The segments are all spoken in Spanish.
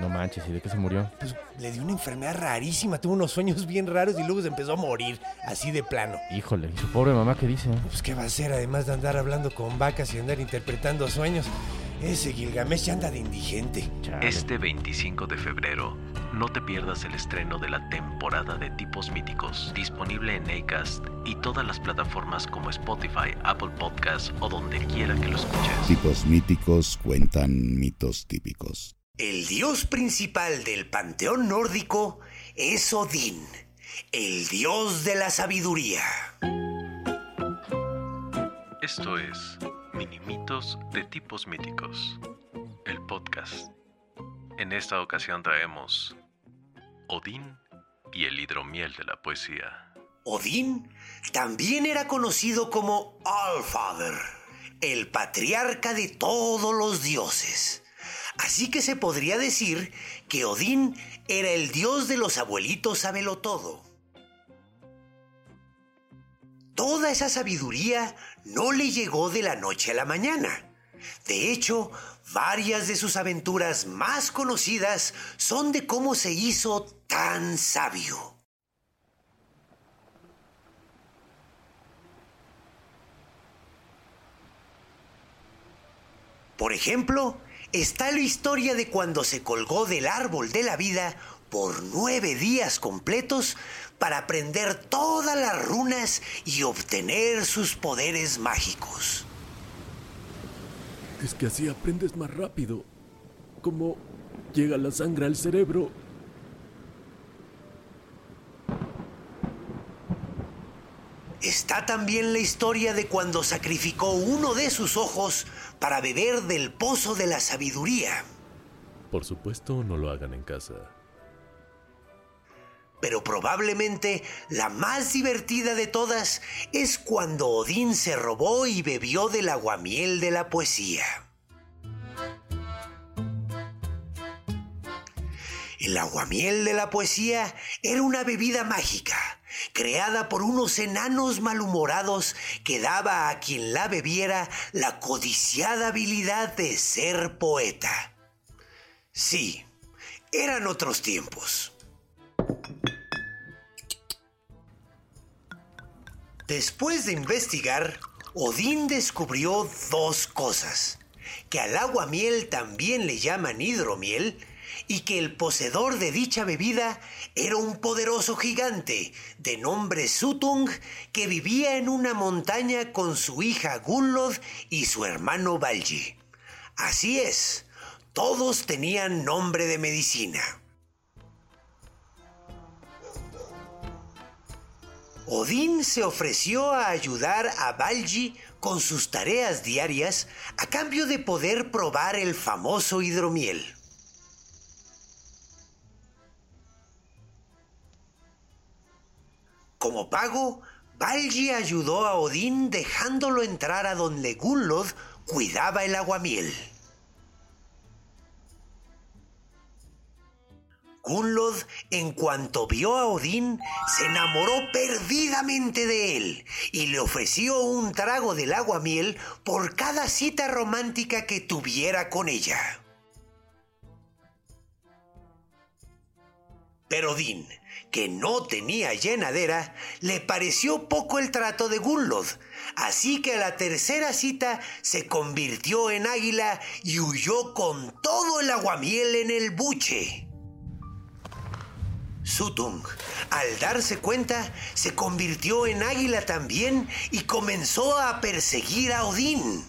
No manches, ¿y de qué se murió? Pues le dio una enfermedad rarísima, tuvo unos sueños bien raros y luego se empezó a morir, así de plano. Híjole, ¿y su pobre mamá qué dice? Pues qué va a hacer además de andar hablando con vacas y andar interpretando sueños. Ese Gilgamesh ya anda de indigente. Chale. Este 25 de febrero, no te pierdas el estreno de la temporada de Tipos Míticos, disponible en Acast y todas las plataformas como Spotify, Apple Podcasts o donde quiera que lo escuches. Tipos míticos cuentan mitos típicos. El dios principal del panteón nórdico es Odín, el dios de la sabiduría. Esto es Minimitos de Tipos Míticos, el podcast. En esta ocasión traemos Odín y el hidromiel de la poesía. Odín también era conocido como Allfather, el patriarca de todos los dioses. Así que se podría decir que Odín era el dios de los abuelitos todo. Toda esa sabiduría no le llegó de la noche a la mañana. De hecho, varias de sus aventuras más conocidas son de cómo se hizo tan sabio. Por ejemplo, está la historia de cuando se colgó del árbol de la vida por nueve días completos para aprender todas las runas y obtener sus poderes mágicos. Es que así aprendes más rápido. Como llega la sangre al cerebro. Está también la historia de cuando sacrificó uno de sus ojos para beber del pozo de la sabiduría. Por supuesto, no lo hagan en casa. Pero probablemente la más divertida de todas es cuando Odín se robó y bebió del aguamiel de la poesía. El aguamiel de la poesía era una bebida mágica, creada por unos enanos malhumorados que daba a quien la bebiera la codiciada habilidad de ser poeta. Sí, eran otros tiempos. Después de investigar, Odín descubrió dos cosas. Que al aguamiel también le llaman hidromiel y que el poseedor de dicha bebida era un poderoso gigante de nombre Sutung que vivía en una montaña con su hija Gunlod y su hermano Valji. Así es, todos tenían nombre de medicina. Odín se ofreció a ayudar a Valji con sus tareas diarias a cambio de poder probar el famoso hidromiel. Como pago, Valji ayudó a Odín dejándolo entrar a donde Gunlod cuidaba el aguamiel. Gunlod, en cuanto vio a Odín, se enamoró perdidamente de él y le ofreció un trago del aguamiel por cada cita romántica que tuviera con ella. Pero Odín, que no tenía llenadera, le pareció poco el trato de Gunlod, así que a la tercera cita se convirtió en águila y huyó con todo el aguamiel en el buche. Sutung, al darse cuenta, se convirtió en águila también y comenzó a perseguir a Odín.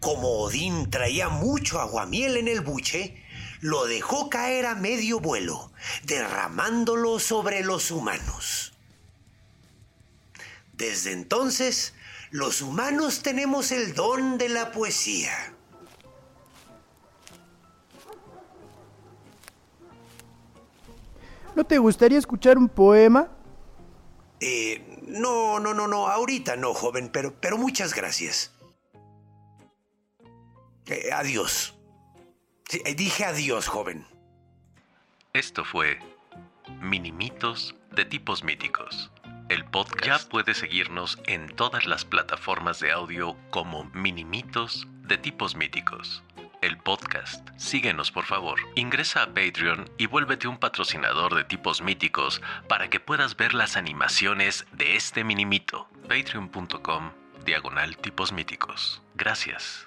Como Odín traía mucho aguamiel en el buche, lo dejó caer a medio vuelo, derramándolo sobre los humanos. Desde entonces, los humanos tenemos el don de la poesía. ¿No te gustaría escuchar un poema? Eh, no, no, no, no, ahorita no, joven, pero, pero muchas gracias. Eh, adiós. Sí, eh, dije adiós, joven. Esto fue Minimitos de tipos míticos. El podcast ya puede seguirnos en todas las plataformas de audio como Minimitos de tipos míticos. El podcast. Síguenos por favor. Ingresa a Patreon y vuélvete un patrocinador de tipos míticos para que puedas ver las animaciones de este minimito. Patreon.com diagonal tipos míticos. Gracias.